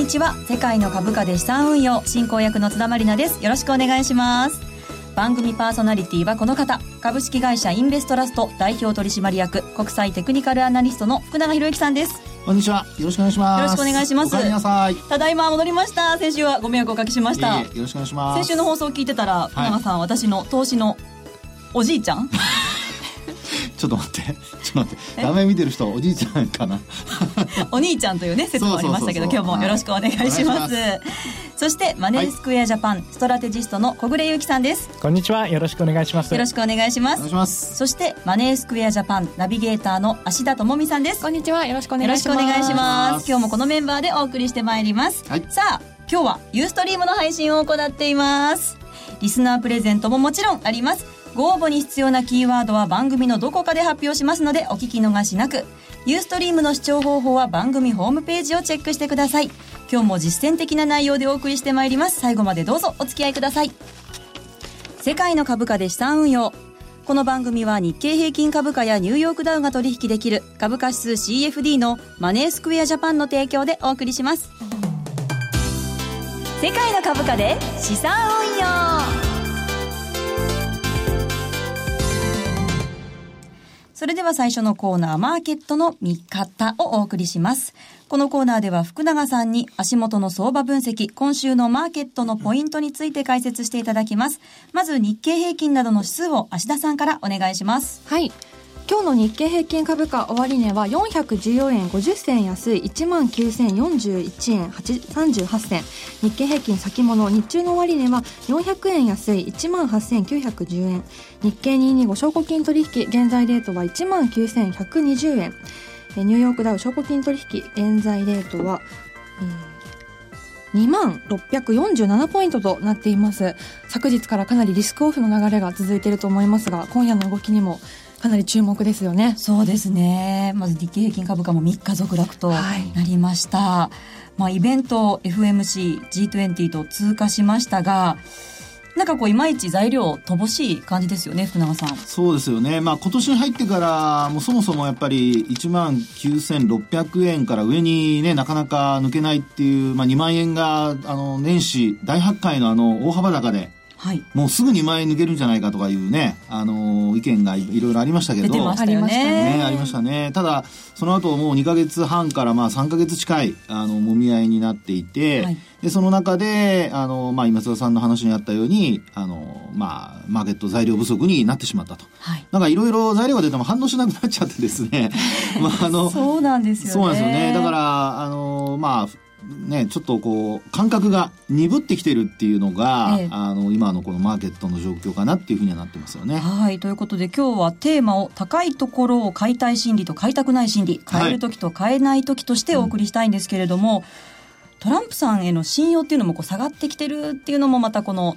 にちは世界の株価で資産運用進行役の津田まりなですよろしくお願いします番組パーソナリティはこの方株式会社インベストラスト代表取締役国際テクニカルアナリストの福永博之さんですこんにちは。よろしくお願いします。よろしくお願いします。おなさい。ただいま戻りました。先週はご迷惑をおかけしました。よろしくお願いします。先週の放送を聞いてたら、福永さん、私の投資のおじいちゃん？ちょっと待って。ちょっと待って。画面見てる人おじいちゃんかな。お兄ちゃんというね、説もありましたけど、今日もよろしくお願いします。そしてマネースクエアジャパン、はい、ストラテジストの小暮優樹さんです。こんにちは。よろしくお願いします。よろしくお願いします。そしてマネースクエアジャパンナビゲーターの芦田智美さんです。こんにちは。よろしくお願いします。よろしくお願いします。今日もこのメンバーでお送りしてまいります、はい、さあ今日はユーストリームの配信を行っています。リスナープレゼントももちろんありますご応募に必要なキーワードは番組のどこかで発表しますのでお聞き逃しなく。ユーストリームの視聴方法は番組ホームページをチェックしてください。今日も実践的な内容でお送りしてまいります。最後までどうぞお付き合いください。世界の株価で資産運用。この番組は日経平均株価やニューヨークダウが取引できる。株価指数 CFD のマネースクエアジャパンの提供でお送りします。世界の株価で資産運用。それでは最初のコーナー、マーケットの見方をお送りします。このコーナーでは福永さんに足元の相場分析、今週のマーケットのポイントについて解説していただきます。まず日経平均などの指数を足田さんからお願いします。はい。今日の日経平均株価終値は414円50銭安い1万9041円38銭。日経平均先物日中の終値は400円安い1万8910円。日経225証拠金取引現在レートは1万9120円。ニューヨークダウ証拠金取引現在レートは、2万647ポイントとなっています。昨日からかなりリスクオフの流れが続いていると思いますが今夜の動きにもかなり注目ですよね。そうですね。まず日経平均株価も3日続落となりました。はい、まあイベント FMC、G20 と通過しましたが、なんかこういまいち材料乏しい感じですよね福永さんそうですよねまあ今年に入ってからもうそもそもやっぱり1万9600円から上にねなかなか抜けないっていう、まあ、2万円があの年始大発会のあの大幅高ではい、もうすぐ2万円抜けるんじゃないかとかいうね、あのー、意見がいろいろありましたけど。出てました。ねありましたね。ただ、その後もう2か月半からまあ3か月近い、あの、もみ合いになっていて、はい、で、その中で、あの、まあ、今津田さんの話にあったように、あの、まあ、マーケット材料不足になってしまったと。はい、なんかいろいろ材料が出ても反応しなくなっちゃってですね。まあ、あの、そうなんですよね。そうなんですよね。だから、あの、まあ、ね、ちょっとこう、感覚が鈍ってきてるっていうのが、ええ、あの、今のこのマーケットの状況かなっていうふうにはなってますよね。はい。ということで今日はテーマを高いところを買いたい心理と買いたくない心理、買える時と買えない時としてお送りしたいんですけれども、うん、トランプさんへの信用っていうのもこう下がってきてるっていうのもまたこの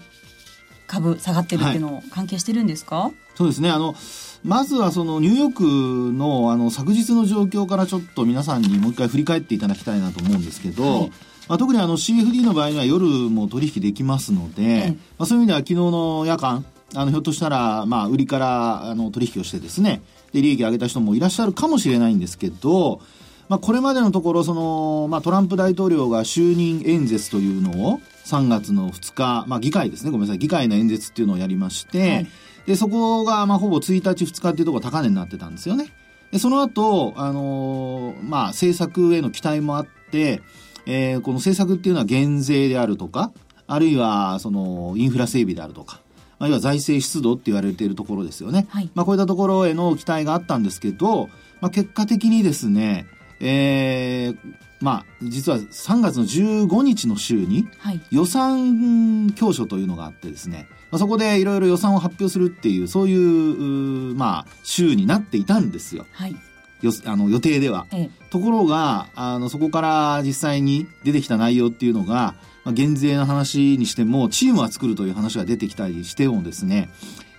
株下がってるっていうのを関係してるんですか、はい、そうですね。あの、まずはそのニューヨークのあの昨日の状況からちょっと皆さんにもう一回振り返っていただきたいなと思うんですけど、はい、まあ、特にあの CFD の場合には夜も取引できますので、はい、まあ、そういう意味では昨日の夜間、あのひょっとしたら、まあ、売りからあの取引をしてですね、で利益を上げた人もいらっしゃるかもしれないんですけど、まあ、これまでのところその、まあ、トランプ大統領が就任演説というのを3月の2日、まあ、議会ですね。ごめんなさい。議会の演説っていうのをやりまして、はいで、そこが、まあ、ほぼ1日、2日っていうところ高値になってたんですよね。で、その後、あのー、まあ、政策への期待もあって、えー、この政策っていうのは減税であるとか、あるいは、その、インフラ整備であるとか、まあ、要は財政出動って言われているところですよね。はい、まあ、こういったところへの期待があったんですけど、まあ、結果的にですね、えー、まあ、実は3月の15日の週に、予算教書というのがあってですね、まあ、そこでいろいろ予算を発表するっていう、そういう、まあ、週になっていたんですよ。はい。よあの予定では、ええ、ところがあのそこから実際に出てきた内容っていうのが、まあ、減税の話にしてもチームは作るという話が出てきたりしてもですね。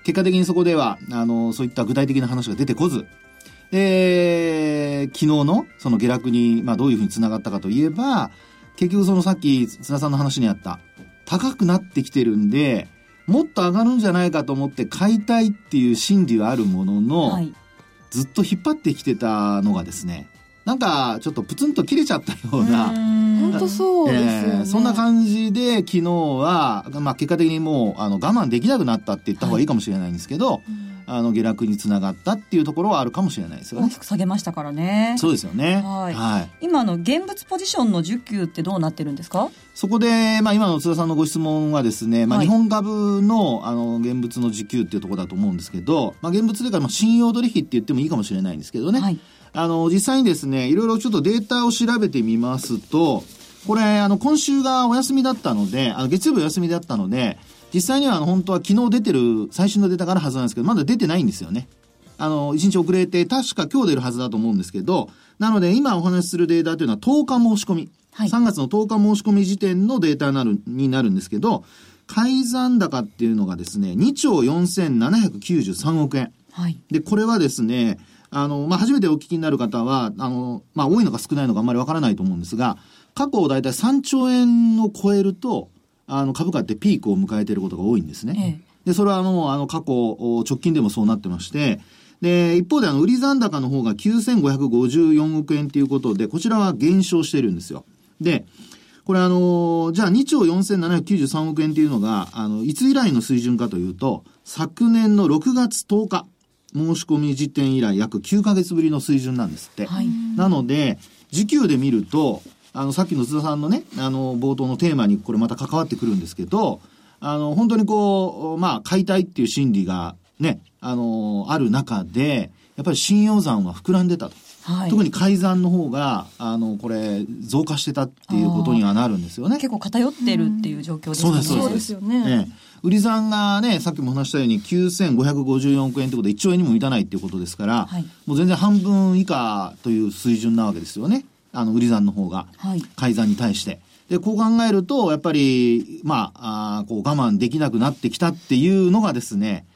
結果的にそこではあのそういった具体的な話が出てこずで昨日のその下落に、まあ、どういうふうにつながったかといえば結局そのさっき津田さんの話にあった高くなってきてるんでもっと上がるんじゃないかと思って買いたいっていう心理はあるものの、はい、ずっと引っ張ってきてたのがですね、なんかちょっとプツンと切れちゃったような、本当そうですよね、えー、そんな感じで昨日は、まあ、結果的にもうあの我慢できなくなったって言った方がいいかもしれないんですけど、はい、あの下落につながったっていうところはあるかもしれないですよね。大きく下げましたからね。そうですよね。はい。はい、今の現物ポジションの需給ってどうなってるんですか？そこで、まあ、今の津田さんのご質問はですね、まあ、日本株のあの現物の需給っていうところだと思うんですけど、まあ、現物というか、まあ、信用取引って言ってもいいかもしれないんですけどね。はいあの、実際にですね、いろいろちょっとデータを調べてみますと、これ、あの、今週がお休みだったので、あの月曜日お休みだったので、実際にはあの、本当は昨日出てる最新のデータからはずなんですけど、まだ出てないんですよね。あの、1日遅れて、確か今日出るはずだと思うんですけど、なので今お話しするデータというのは10日申し込み。はい、3月の10日申し込み時点のデータになる、になるんですけど、改ざん高っていうのがですね、2兆4793億円。はい。で、これはですね、あの、まあ、初めてお聞きになる方は、あの、まあ、多いのか少ないのかあんまりわからないと思うんですが、過去大体3兆円を超えると、あの、株価ってピークを迎えていることが多いんですね。ええ、で、それはもう、あの、過去、直近でもそうなってまして、で、一方であの、売り残高の方が9554億円ということで、こちらは減少してるんですよ。で、これあの、じゃあ2兆4793億円っていうのが、あの、いつ以来の水準かというと、昨年の6月10日。申し込み時点以来約9ヶ月ぶりの水準なんですって。はい、なので、時給で見ると、あの、さっきの津田さんのね、あの、冒頭のテーマにこれまた関わってくるんですけど、あの、本当にこう、まあ、買いたいっていう心理がね、あの、ある中で、やっぱり信用残は膨らんでたと。はい、特に改ざんの方が、あの、これ、増加してたっていうことにはなるんですよね。結構偏ってるっていう状況ですね。そうです、そうです。よね。売り算がね、さっきも話したように9554億円ということで1兆円にも満たないっていうことですから、はい、もう全然半分以下という水準なわけですよね。あの、売り算の方が、改ざんに対して。で、こう考えると、やっぱり、まあ、あこう我慢できなくなってきたっていうのがですね、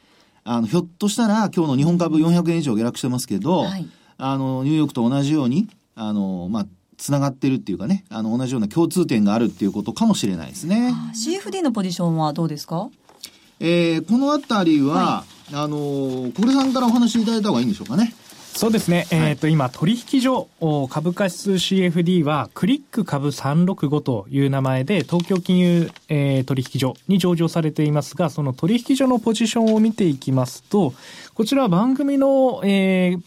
あの、ひょっとしたら今日の日本株400円以上下落してますけど、はいあの、ニューヨークと同じように、あの、まあ、つながってるっていうかね、あの、同じような共通点があるっていうことかもしれないですね。CFD のポジションはどうですか？えー、このあたりは、はい、あの、小暮さんからお話しいただいた方がいいんでしょうかね。そうですね。えっ、ー、と、今、取引所、株価指数 CFD は、クリック株365という名前で、東京金融、えー、取引所に上場されていますが、その取引所のポジションを見ていきますと、こちらは番組の、えー、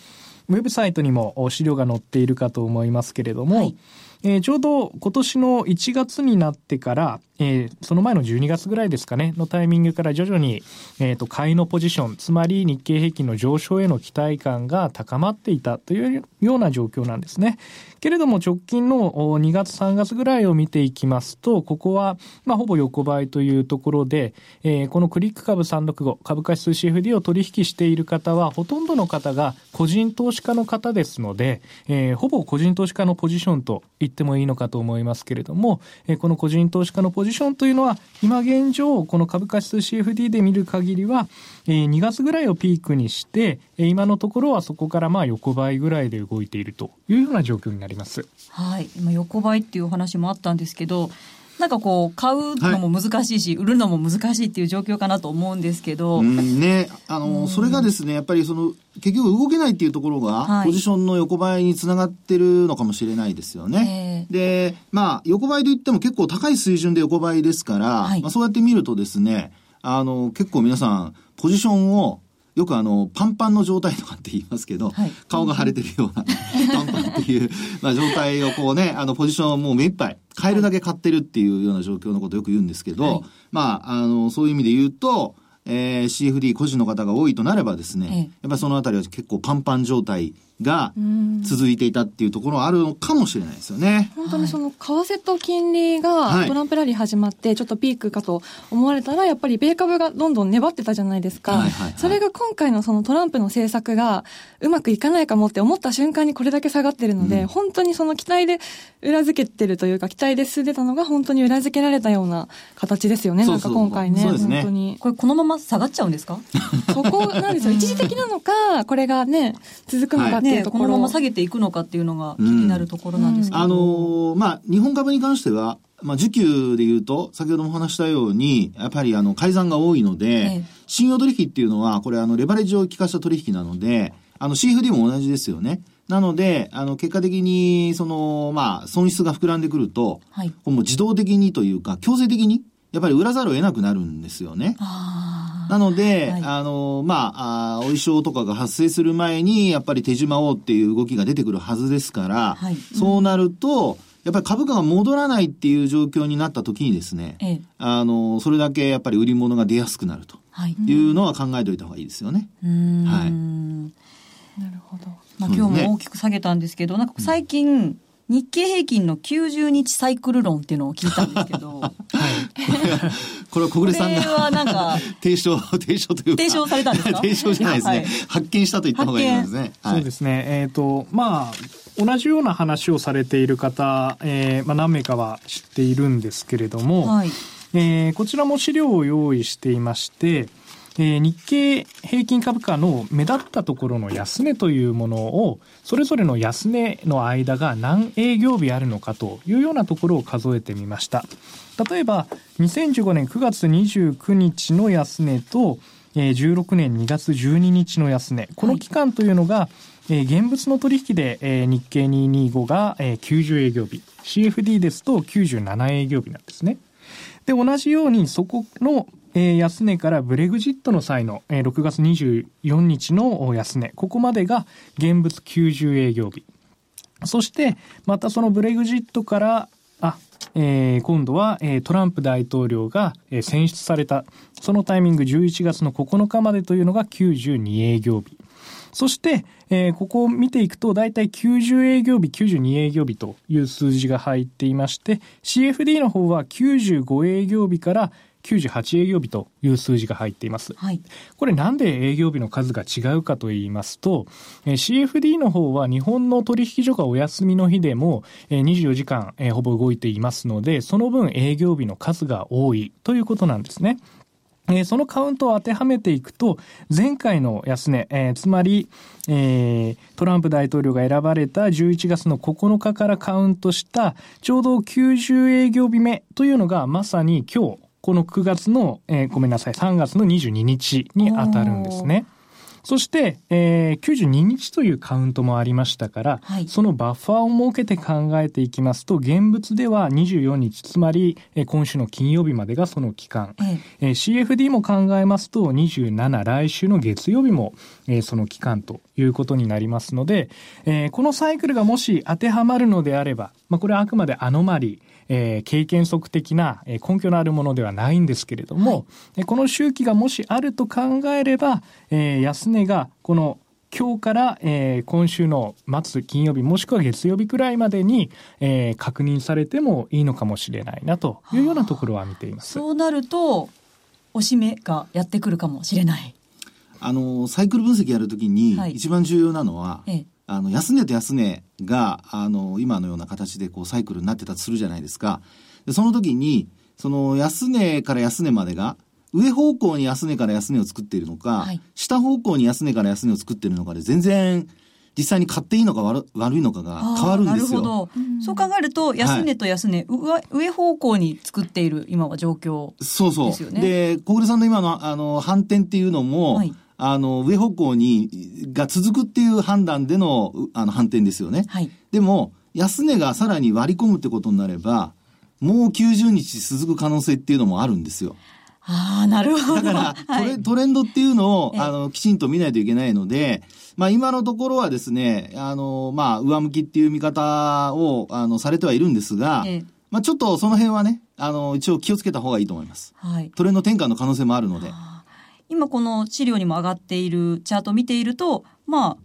ウェブサイトにも資料が載っているかと思いますけれども、はい、えー、ちょうど今年の1月になってから、えー、その前の12月ぐらいですかね、のタイミングから徐々に、えっ、ー、と、買いのポジション、つまり日経平均の上昇への期待感が高まっていたというような状況なんですね。けれども直近の2月3月ぐらいを見ていきますと、ここは、まあ、ほぼ横ばいというところで、えー、このクリック株365、株価指数 CFD を取引している方は、ほとんどの方が個人投資家の方ですので、えー、ほぼ個人投資家のポジションと言ってもいいのかと思いますけれども、えー、この個人投資家のポジションションというのは、今現状、この株価指数 CFD で見る限りは、えー、2月ぐらいをピークにして、え、今のところはそこからまあ横ばいぐらいで動いているというような状況になります。はい。今横ばいっていうお話もあったんですけど、なんかこう、買うのも難しいし、はい、売るのも難しいっていう状況かなと思うんですけど。ね、あの、それがですね、やっぱりその、結局動けないっていうところが、ポジションの横ばいにつながってるのかもしれないですよね。で、まあ、横ばいといっても結構高い水準で横ばいですから、はい、まあそうやって見るとですね、あの、結構皆さん、ポジションをよくあの、パンパンの状態とかって言いますけど、はい、顔が腫れてるような、パ ンっていう、まあ、状態をこうね、あの、ポジションをもう目いっぱい、買えるだけ買ってるっていうような状況のことをよく言うんですけど、はい、まあ、あの、そういう意味で言うと、えー、CFD 個人の方が多いとなればですね、ええ、やっぱりそのあたりは結構パンパン状態が続いていたっていうところはあるのかもしれないですよね。本当にその為替と金利がトランプラリー始まってちょっとピークかと思われたらやっぱり米株がどんどん粘ってたじゃないですか。はいはいはい、それが今回のそのトランプの政策がうまくいかないかもって思った瞬間にこれだけ下がってるので、うん、本当にその期待で裏付けてるというか期待で進んでたのが本当に裏付けられたような形ですよね。なんか今回ね。ね。本当に。これこのまま下がっちゃうんですか？そこなんですよ。一時的なのか、これがね、続くのかっていうところ、ね、このまま下げていくのかっていうのが気になるところなんですけど、うん、あのー、まあ、日本株に関しては、まあ、需給で言うと、先ほども話したように、やっぱりあの、改ざんが多いので、ええ、信用取引っていうのは、これあの、レバレッジを効かした取引なので、あの、CFD も同じですよね。なので、あの、結果的に、その、まあ、損失が膨らんでくると、はい、もう自動的にというか、強制的に、やっぱり売らざるを得なくなるんですよね。なので、はい、あの、まあ、あお衣装とかが発生する前に、やっぱり手島をっていう動きが出てくるはずですから、はい、そうなると、やっぱり株価が戻らないっていう状況になった時にですね、ええ、あの、それだけやっぱり売り物が出やすくなるというのは考えておいた方がいいですよね。はい。なるほど。まあ、今日も大きく下げたんですけど、なんか最近、日経平均の90日サイクル論っていうのを聞いたんですけど。はい。これは小暮さんが。これはなんか。提唱、提唱というか。提唱されたんですか？提唱じゃないですね。はい、発見したと言った方がいいですね。はい、そうですね。えっ、ー、と、まあ、同じような話をされている方、えーまあ、何名かは知っているんですけれども、はいえー、こちらも資料を用意していまして、え、日経平均株価の目立ったところの安値というものを、それぞれの安値の間が何営業日あるのかというようなところを数えてみました。例えば、2015年9月29日の安値と、え、16年2月12日の安値、この期間というのが、え、現物の取引で、え、日経225が、え、90営業日、CFD ですと97営業日なんですね。で、同じようにそこのえー、安値からブレグジットの際の、えー、6月24日の安値、ここまでが現物90営業日。そして、またそのブレグジットから、あ、えー、今度は、えー、トランプ大統領が、えー、選出された、そのタイミング11月の9日までというのが92営業日。そして、えー、ここを見ていくと、だいたい90営業日、92営業日という数字が入っていまして、CFD の方は95営業日から98営業日という数字が入っています。はい、これなんで営業日の数が違うかと言いますと、CFD の方は日本の取引所がお休みの日でも24時間ほぼ動いていますので、その分営業日の数が多いということなんですね。えー、そのカウントを当てはめていくと、前回の安値、えー、つまり、えー、トランプ大統領が選ばれた11月の9日からカウントした、ちょうど90営業日目というのがまさに今日、この9月の、えー、ごめんなさい、3月の22日に当たるんですね。そして、えー、92日というカウントもありましたから、はい、そのバッファーを設けて考えていきますと、現物では24日、つまり、えー、今週の金曜日までがその期間、ええ。ー、CFD も考えますと、27、来週の月曜日も、えー、その期間ということになりますので、えー、このサイクルがもし当てはまるのであれば、まあ、これはあくまでアノマリー、えー、経験則的な、え根拠のあるものではないんですけれども、はい、この周期がもしあると考えれば、えー、安値がこの今日から、えー、今週の末金曜日もしくは月曜日くらいまでに、えー、確認されてもいいのかもしれないなというようなところは見ています。そうなると、押し目がやってくるかもしれない。あの、サイクル分析やるときに、一番重要なのは、はい、あの、安値と安値が、あの、今のような形でこうサイクルになってたとするじゃないですか。でその時に、その安値から安値までが、上方向に安値から安値を作っているのか、はい、下方向に安値から安値を作っているのかで全然実際に買っていいのか悪悪いのかが変わるんですよ。なるほど。そう考えると、安値と安値、はい、上方向に作っている今は状況ですよね。そうそう。で、小暮さんの今のあの反転っていうのも、はいあの、上方向に、が続くっていう判断での、あの、反転ですよね。はい。でも、安値がさらに割り込むってことになれば、もう90日続く可能性っていうのもあるんですよ。ああ、なるほど。だからトレ、はい、トレンドっていうのを、あの、きちんと見ないといけないので、まあ今のところはですね、あの、まあ上向きっていう見方を、あの、されてはいるんですが、まあちょっとその辺はね、あの、一応気をつけた方がいいと思います。はい。トレンド転換の可能性もあるので。今この資料にも上がっているチャートを見ていると、まあ、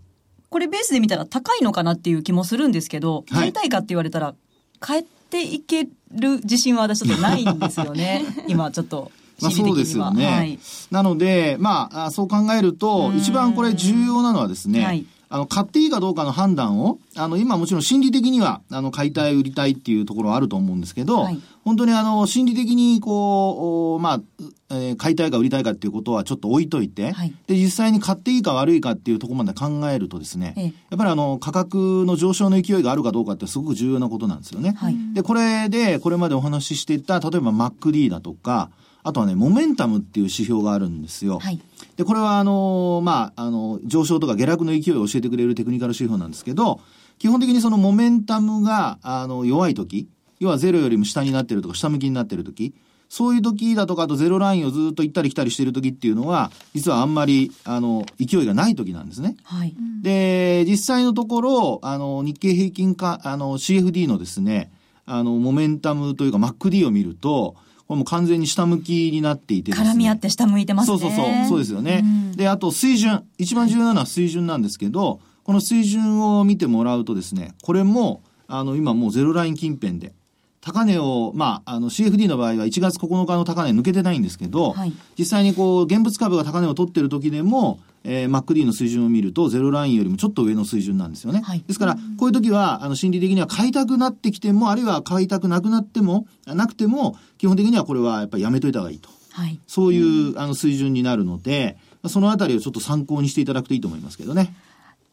これベースで見たら高いのかなっていう気もするんですけど、はい、たいかって言われたら、帰っていける自信は私ちょっとないんですよね。今ちょっと。まあそうですよね。はい、なので、まあ、そう考えると、一番これ重要なのはですね、はいあの、買っていいかどうかの判断を、あの、今もちろん心理的には、あの、買いたい、売りたいっていうところはあると思うんですけど、はい、本当にあの、心理的にこう、まあ、えー、買いたいか売りたいかっていうことはちょっと置いといて、はい、で、実際に買っていいか悪いかっていうところまで考えるとですね、ええ、やっぱりあの、価格の上昇の勢いがあるかどうかってすごく重要なことなんですよね。はい、で、これで、これまでお話ししていた、例えば MacD だとか、あとはね、モメンタムっていう指標があるんですよ。はい、で、これはあの、まあ、あの、上昇とか下落の勢いを教えてくれるテクニカル指標なんですけど、基本的にそのモメンタムが、あの、弱い時、要はゼロよりも下になってるとか下向きになってる時、そういう時だとか、あとゼロラインをずっと行ったり来たりしてる時っていうのは、実はあんまり、あの、勢いがない時なんですね。はい。で、実際のところ、あの、日経平均か、あの、CFD のですね、あの、モメンタムというか MacD を見ると、これも完全に下向きになっていてですね。絡み合って下向いてますね。そうそうそう。そうですよね。うん、で、あと水準。一番重要なのは水準なんですけど、この水準を見てもらうとですね、これも、あの、今もうゼロライン近辺で、高値を、まあ、あの CFD の場合は1月9日の高値抜けてないんですけど、はい、実際にこう、現物株が高値を取ってる時でも、えー、MacD の水準を見ると、ゼロラインよりもちょっと上の水準なんですよね。はい、ですから、こういう時は、あの、心理的には買いたくなってきても、あるいは買いたくなくなっても、なくても、基本的にはこれはやっぱりやめといた方がいいと。はい、そういう、あの、水準になるので、そのあたりをちょっと参考にしていただくといいと思いますけどね。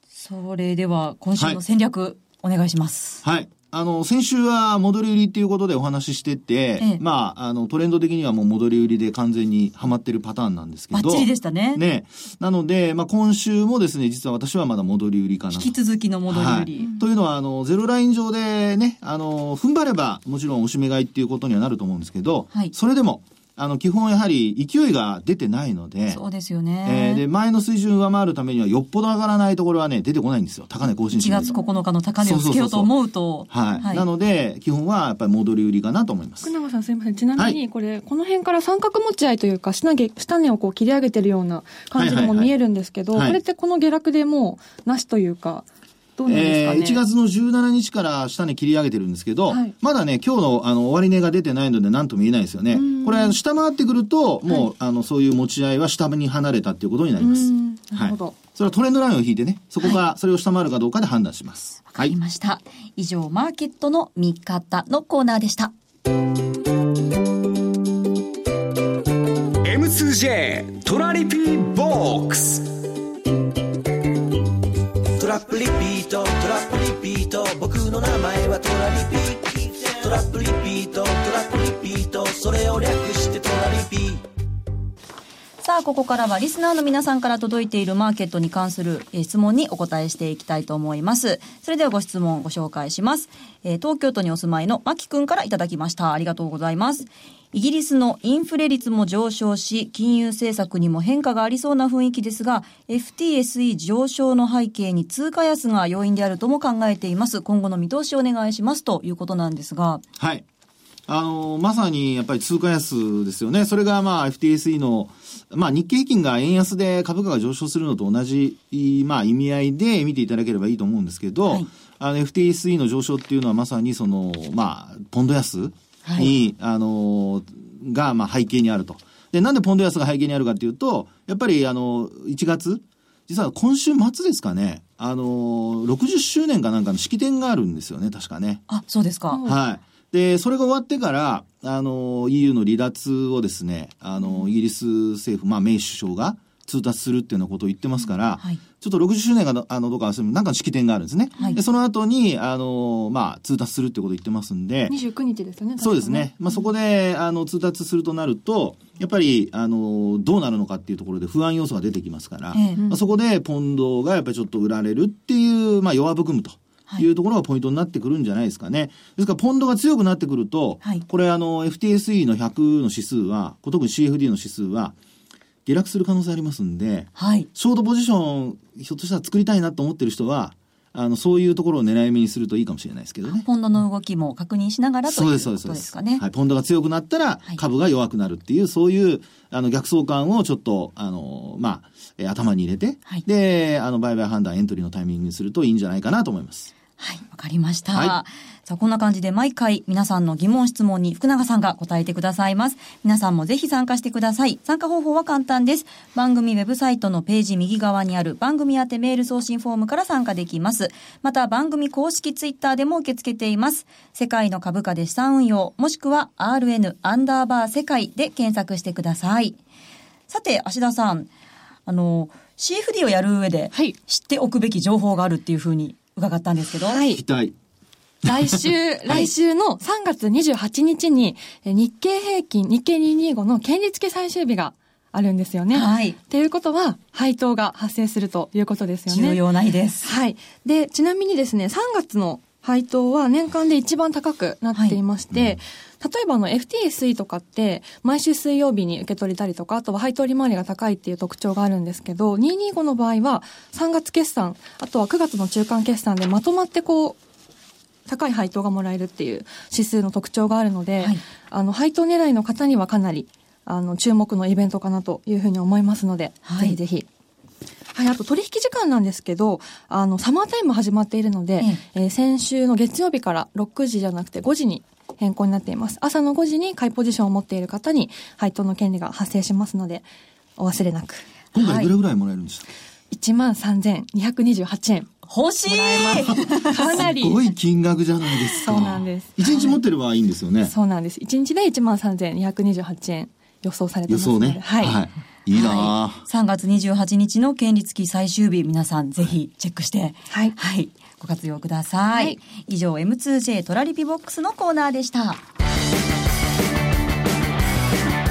それでは、今週の戦略、はい、お願いします。はい。あの、先週は戻り売りっていうことでお話ししてて、ええ、まあ、あの、トレンド的にはもう戻り売りで完全にはまってるパターンなんですけど。バッチリでしたね。ね。なので、まあ、今週もですね、実は私はまだ戻り売りかな引き続きの戻り売り。はい、というのは、あの、ゼロライン上でね、あの、踏ん張れば、もちろんおしめ買いっていうことにはなると思うんですけど、はい、それでも、あの、基本やはり勢いが出てないので、そうですよね。えー、で、前の水準上回るためにはよっぽど上がらないところはね、出てこないんですよ。高値更新1月9日の高値をつけようと思うと。はい。はい、なので、基本はやっぱり戻り売りかなと思います。福永さんすみません。ちなみに、これ、はい、この辺から三角持ち合いというか、下値下値をこう切り上げてるような感じにも見えるんですけど、これってこの下落でもう、なしというか、どうなんですかね、えー、1月の17日から下に切り上げてるんですけど、はい、まだね、今日のあの終値が出てないので何とも言えないですよね。これ、下回ってくると、もう、はい、あの、そういう持ち合いは下に離れたっていうことになります。なるほど。はい、それはトレンドラインを引いてね、そこが、それを下回るかどうかで判断します。わ、かりました。以上、マーケットの見方のコーナーでした。M2J トラリピーボックスラップリピートトラップリピート僕の名前はトラリピトラップリピートトラップリピートそれを略してトラリピさあ、ここからはリスナーの皆さんから届いているマーケットに関する質問にお答えしていきたいと思います。それではご質問をご紹介します。えー、東京都にお住まいのマキ君からいただきました。ありがとうございます。イギリスのインフレ率も上昇し、金融政策にも変化がありそうな雰囲気ですが、FTSE 上昇の背景に通貨安が要因であるとも考えています。今後の見通しをお願いしますということなんですが。はい。あの、まさにやっぱり通貨安ですよね。それがまあ FTSE の、まあ日経平均が円安で株価が上昇するのと同じ、まあ意味合いで見ていただければいいと思うんですけど、はい、あの FTSE の上昇っていうのはまさにその、まあ、ポンド安に、はい、あの、が、まあ、背景にあると。で、なんでポンド安が背景にあるかっていうと、やっぱり、あの、1月、実は今週末ですかね、あの、60周年かなんかの式典があるんですよね、確かね。あ、そうですか。はい。で、それが終わってから、あの、EU の離脱をですね、あの、イギリス政府、まあ、メイ首相が、通達するっていうようなことを言ってますから、はい、ちょっと60周年があのどうか忘れなんかの式典があるんですね。はい、でその後にあのまあ通達するっていうことを言ってますんで、29日ですよね。そうですね。まあそこであの通達するとなると、やっぱりあのどうなるのかっていうところで不安要素が出てきますから、えまあ、そこでポンドがやっぱりちょっと売られるっていうまあ弱含むと。いうところがポイントになってくるんじゃないですかね。ですから、ポンドが強くなってくると、はい、これ、あの、FTSE の100の指数は、特に CFD の指数は、下落する可能性ありますんで、はい、ショートポジション、ひょっとしたら作りたいなと思ってる人は、あの、そういうところを狙い目にするといいかもしれないですけどね。ポンドの動きも確認しながらということですかね。はい。ポンドが強くなったら、株が弱くなるっていう、そういう、あの、逆相関をちょっと、あの、まあ、え頭に入れて、はい、で、あの、売買判断、エントリーのタイミングにするといいんじゃないかなと思います。はい、わかりました。はい、さあ、こんな感じで毎回皆さんの疑問質問に福永さんが答えてくださいます。皆さんもぜひ参加してください。参加方法は簡単です。番組ウェブサイトのページ右側にある番組宛てメール送信フォームから参加できます。また番組公式ツイッターでも受け付けています。世界の株価で資産運用、もしくは RN アンダーバー世界で検索してください。さて、芦田さん、あの、CFD をやる上で、知っておくべき情報があるっていうふうに伺ったんですけど。はい。期待。来週、来週の3月28日に、日経平均、日経225の権利付け最終日があるんですよね。はい。っていうことは、配当が発生するということですよね。重要な日です。はい。で、ちなみにですね、3月の配当は年間で一番高くなっていまして、はい。例えばあの FTSE とかって毎週水曜日に受け取れたりとか、あとは配当利回りが高いっていう特徴があるんですけど、225の場合は3月決算、あとは9月の中間決算でまとまってこう、高い配当がもらえるっていう指数の特徴があるので、はい、あの配当狙いの方にはかなりあの注目のイベントかなというふうに思いますので、はい、ぜひぜひはい、あと取引時間なんですけど、あの、サマータイム始まっているので、ええー、先週の月曜日から6時じゃなくて5時に変更になっています。朝の5時に買いポジションを持っている方に配当の権利が発生しますので、お忘れなく。今回どれぐらいもらえるんですか、はい、?1 万3228円。欲しい かなり。すごい金額じゃないですか。そうなんです。1日持ってればいいんですよね。はい、そうなんです。1日で1万3228円予想されてます予想ね。はい、はいいいな、はい、3月28日の権利付き最終日、皆さんぜひチェックして、はい。はい。ご活用ください。はい、以上、M2J トラリピボックスのコーナーでした。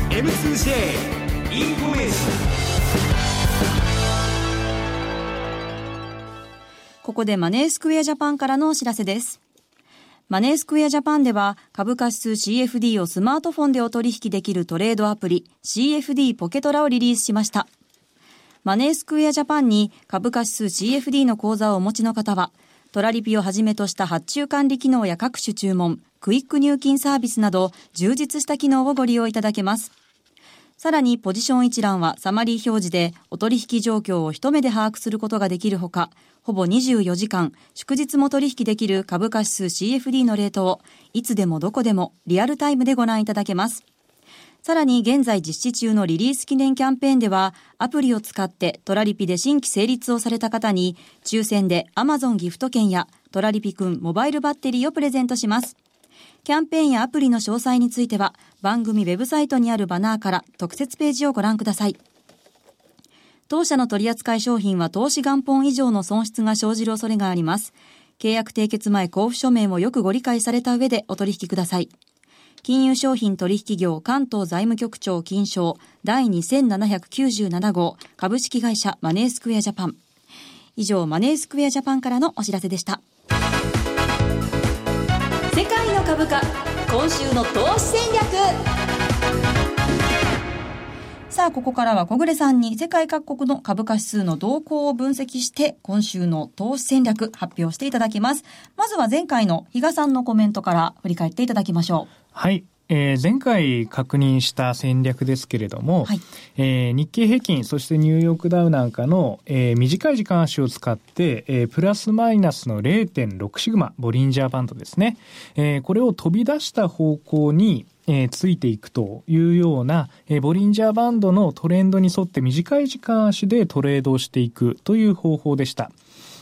M2J インフォメーションここでマネースクエアジャパンからのお知らせです。マネースクエアジャパンでは株価指数 CFD をスマートフォンでお取引できるトレードアプリ CFD ポケトラをリリースしました。マネースクエアジャパンに株価指数 CFD の口座をお持ちの方は、トラリピをはじめとした発注管理機能や各種注文、クイック入金サービスなど充実した機能をご利用いただけます。さらにポジション一覧はサマリー表示でお取引状況を一目で把握することができるほか、ほぼ24時間、祝日も取引できる株価指数 CFD のレートを、いつでもどこでもリアルタイムでご覧いただけます。さらに現在実施中のリリース記念キャンペーンでは、アプリを使ってトラリピで新規成立をされた方に、抽選で Amazon ギフト券やトラリピくんモバイルバッテリーをプレゼントします。キャンペーンやアプリの詳細については、番組ウェブサイトにあるバナーから特設ページをご覧ください。当社の取扱い商品は投資元本以上の損失が生じる恐れがあります。契約締結前交付書面をよくご理解された上でお取引ください。金融商品取引業関東財務局長金賞第2797号株式会社マネースクエアジャパン。以上、マネースクエアジャパンからのお知らせでした。世界の株価、今週の投資戦略。さあ、ここからは小暮さんに世界各国の株価指数の動向を分析して、今週の投資戦略発表していただきます。まずは前回の比嘉さんのコメントから振り返っていただきましょう。はい。えー、前回確認した戦略ですけれども、はい、えー、日経平均、そしてニューヨークダウなんかの、えー、短い時間足を使って、えー、プラスマイナスの0.6シグマ、ボリンジャーバンドですね。えー、これを飛び出した方向に、えー、ついていくというような、えー、ボリンジャーバンドのトレンドに沿って短い時間足でトレードをしていくという方法でした。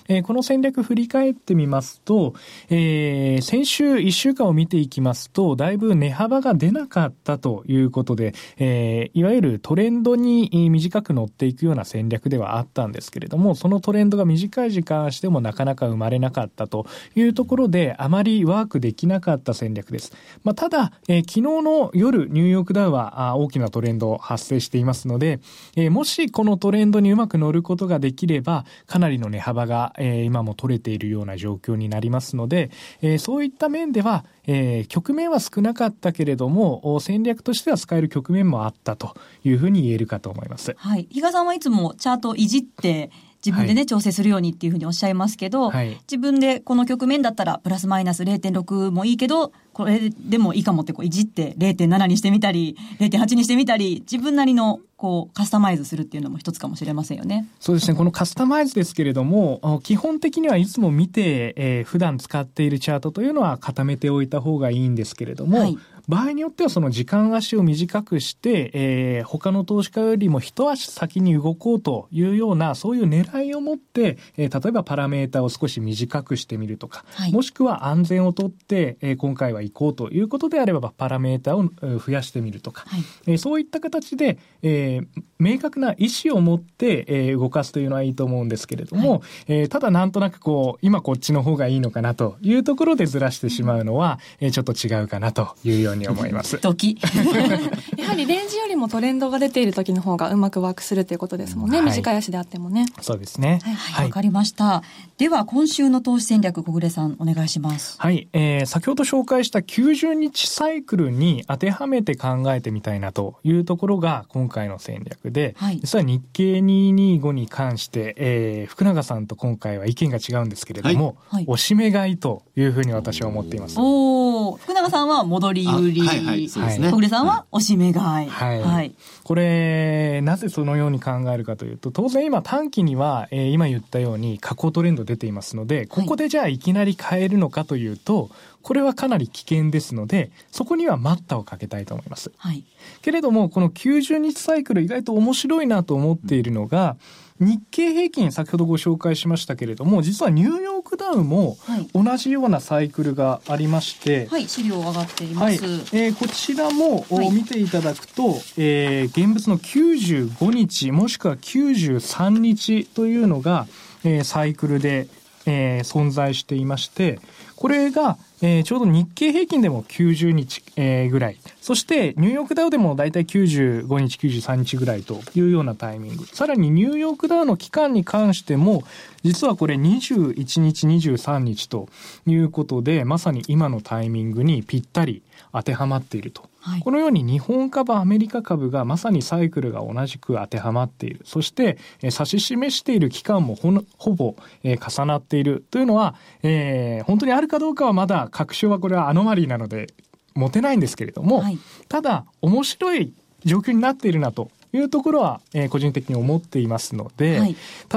えー、この戦略振り返ってみますと、えー、先週1週間を見ていきますと、だいぶ値幅が出なかったということで、えー、いわゆるトレンドに短く乗っていくような戦略ではあったんですけれども、そのトレンドが短い時間足でもなかなか生まれなかったというところで、あまりワークできなかった戦略です。まあ、ただ、えー、昨日の夜、ニューヨークダウはあ大きなトレンド発生していますので、えー、もしこのトレンドにうまく乗ることができれば、かなりの値幅がえー、今も取れているような状況になりますので、えー、そういった面では、えー、局面は少なかったけれども、戦略としては使える局面もあったというふうに言えるかと思います。はい。比嘉さんはいつもチャートをいじって、自分でね、はい、調整するようにっていうふうにおっしゃいますけど、はい、自分でこの局面だったらプラスマイナス0.6もいいけど、これでもいいかもってこういじって0.7にしてみたり、0.8にしてみたり、自分なりのこうカスタマイズするっていうのも一つかもしれませんよね。そうですね。このカスタマイズですけれども、基本的にはいつも見て、えー、普段使っているチャートというのは固めておいた方がいいんですけれども、はい、場合によってはその時間足を短くして、えー、他の投資家よりも一足先に動こうというような、そういう狙いを持って、えー、例えばパラメータを少し短くしてみるとか、はい、もしくは安全をとって、えー、今回は行こうということであれば、パラメータを増やしてみるとか、はい、えー、そういった形で、えー、明確な意思を持って、えー、動かすというのはいいと思うんですけれども、はい、えー、ただなんとなくこう、今こっちの方がいいのかなというところでずらしてしまうのは、えー、ちょっと違うかなというように思います。時 やはりレンジよりもトレンドが出ている時の方がうまくワークするということですもんね、はい、短い足であってもね。そうですね。はい、わ、はい、かりました。では、今週の投資戦略、小暮さん、お願いします。はい、えー、先ほど紹介した90日サイクルに当てはめて考えてみたいなというところが今回の戦略で、はい、実は日経225に関して、えー、福永さんと今回は意見が違うんですけれども、はい、おしめ買いというふうに私は思っています。お福永さんは戻り売り。はいはい、そうですね。小暮さんはおしめ買い。はい。はい、これ、なぜそのように考えるかというと、当然今短期には、えー、今言ったように下降トレンド出ていますので、ここでじゃあいきなり買えるのかというと、これはかなり危険ですので、そこには待ったをかけたいと思います。はい。けれども、この90日サイクル意外と面白いなと思っているのが、日経平均先ほどご紹介しましたけれども、実はニューヨークダウも同じようなサイクルがありまして、はい、資料上がっています。はい、えー、こちらも、はい、見ていただくと、えー、現物の95日もしくは93日というのが、えー、サイクルで、えー、存在していまして、これが、えー、ちょうど日経平均でも90日、えー、ぐらい。そして、ニューヨークダウでもだいたい95日、93日ぐらいというようなタイミング。さらにニューヨークダウの期間に関しても、実はこれ21日、23日ということで、まさに今のタイミングにぴったり当てはまっていると。はい、このように日本株、アメリカ株がまさにサイクルが同じく当てはまっている。そして、えー、指し示している期間もほほぼ、えー、重なっているというのは、えー、本当にあるかどうかはまだ確証はこれはアノマリーなので持てないんですけれども、はい、ただ面白い状況になっているなというところは、えー、個人的に思っていますので、はい、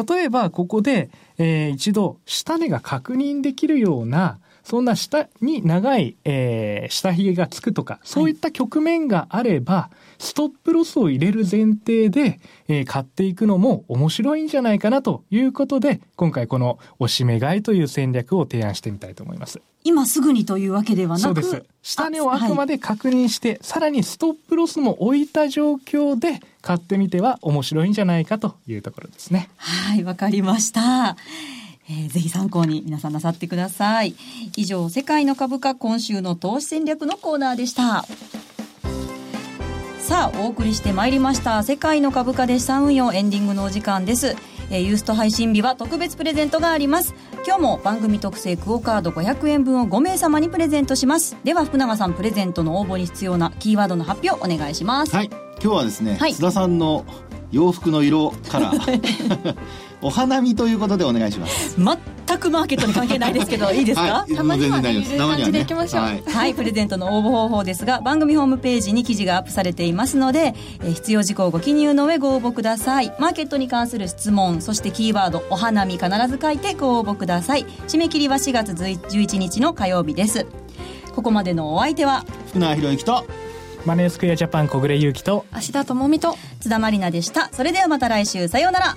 例えばここで、えー、一度下値が確認できるようなそんな下に長い、えー、下髭がつくとか、そういった局面があれば、はい、ストップロスを入れる前提で、えー、買っていくのも面白いんじゃないかなということで、今回このおしめ買いという戦略を提案してみたいと思います。今すぐにというわけではなくそうです。下値をあくまで確認して、はい、さらにストップロスも置いた状況で買ってみては面白いんじゃないかというところですね。はい、わかりました。えー、ぜひ参考に皆さんなさってください。以上、世界の株価今週の投資戦略のコーナーでした。さあ、お送りしてまいりました。世界の株価で資産運用エンディングのお時間です。えー、ユースト配信日は特別プレゼントがあります。今日も番組特製クオカード500円分を5名様にプレゼントします。では、福永さん、プレゼントの応募に必要なキーワードの発表お願いします。はい。今日はですね、はい、須田さんの洋服の色から お花見ということでお願いします。全くマーケットに関係ないですけどいいですか、はい、たまにはねいる感じでいきましょう、はい、はい、プレゼントの応募方法ですが番組ホームページに記事がアップされていますので、えー、必要事項をご記入の上ご応募ください。マーケットに関する質問そしてキーワードお花見必ず書いてご応募ください。締め切りは4月11日の火曜日です。ここまでのお相手は福永博之とマネースクエアジャパン小暮優樹と芦田智美と津田まりなでした。それではまた来週。さようなら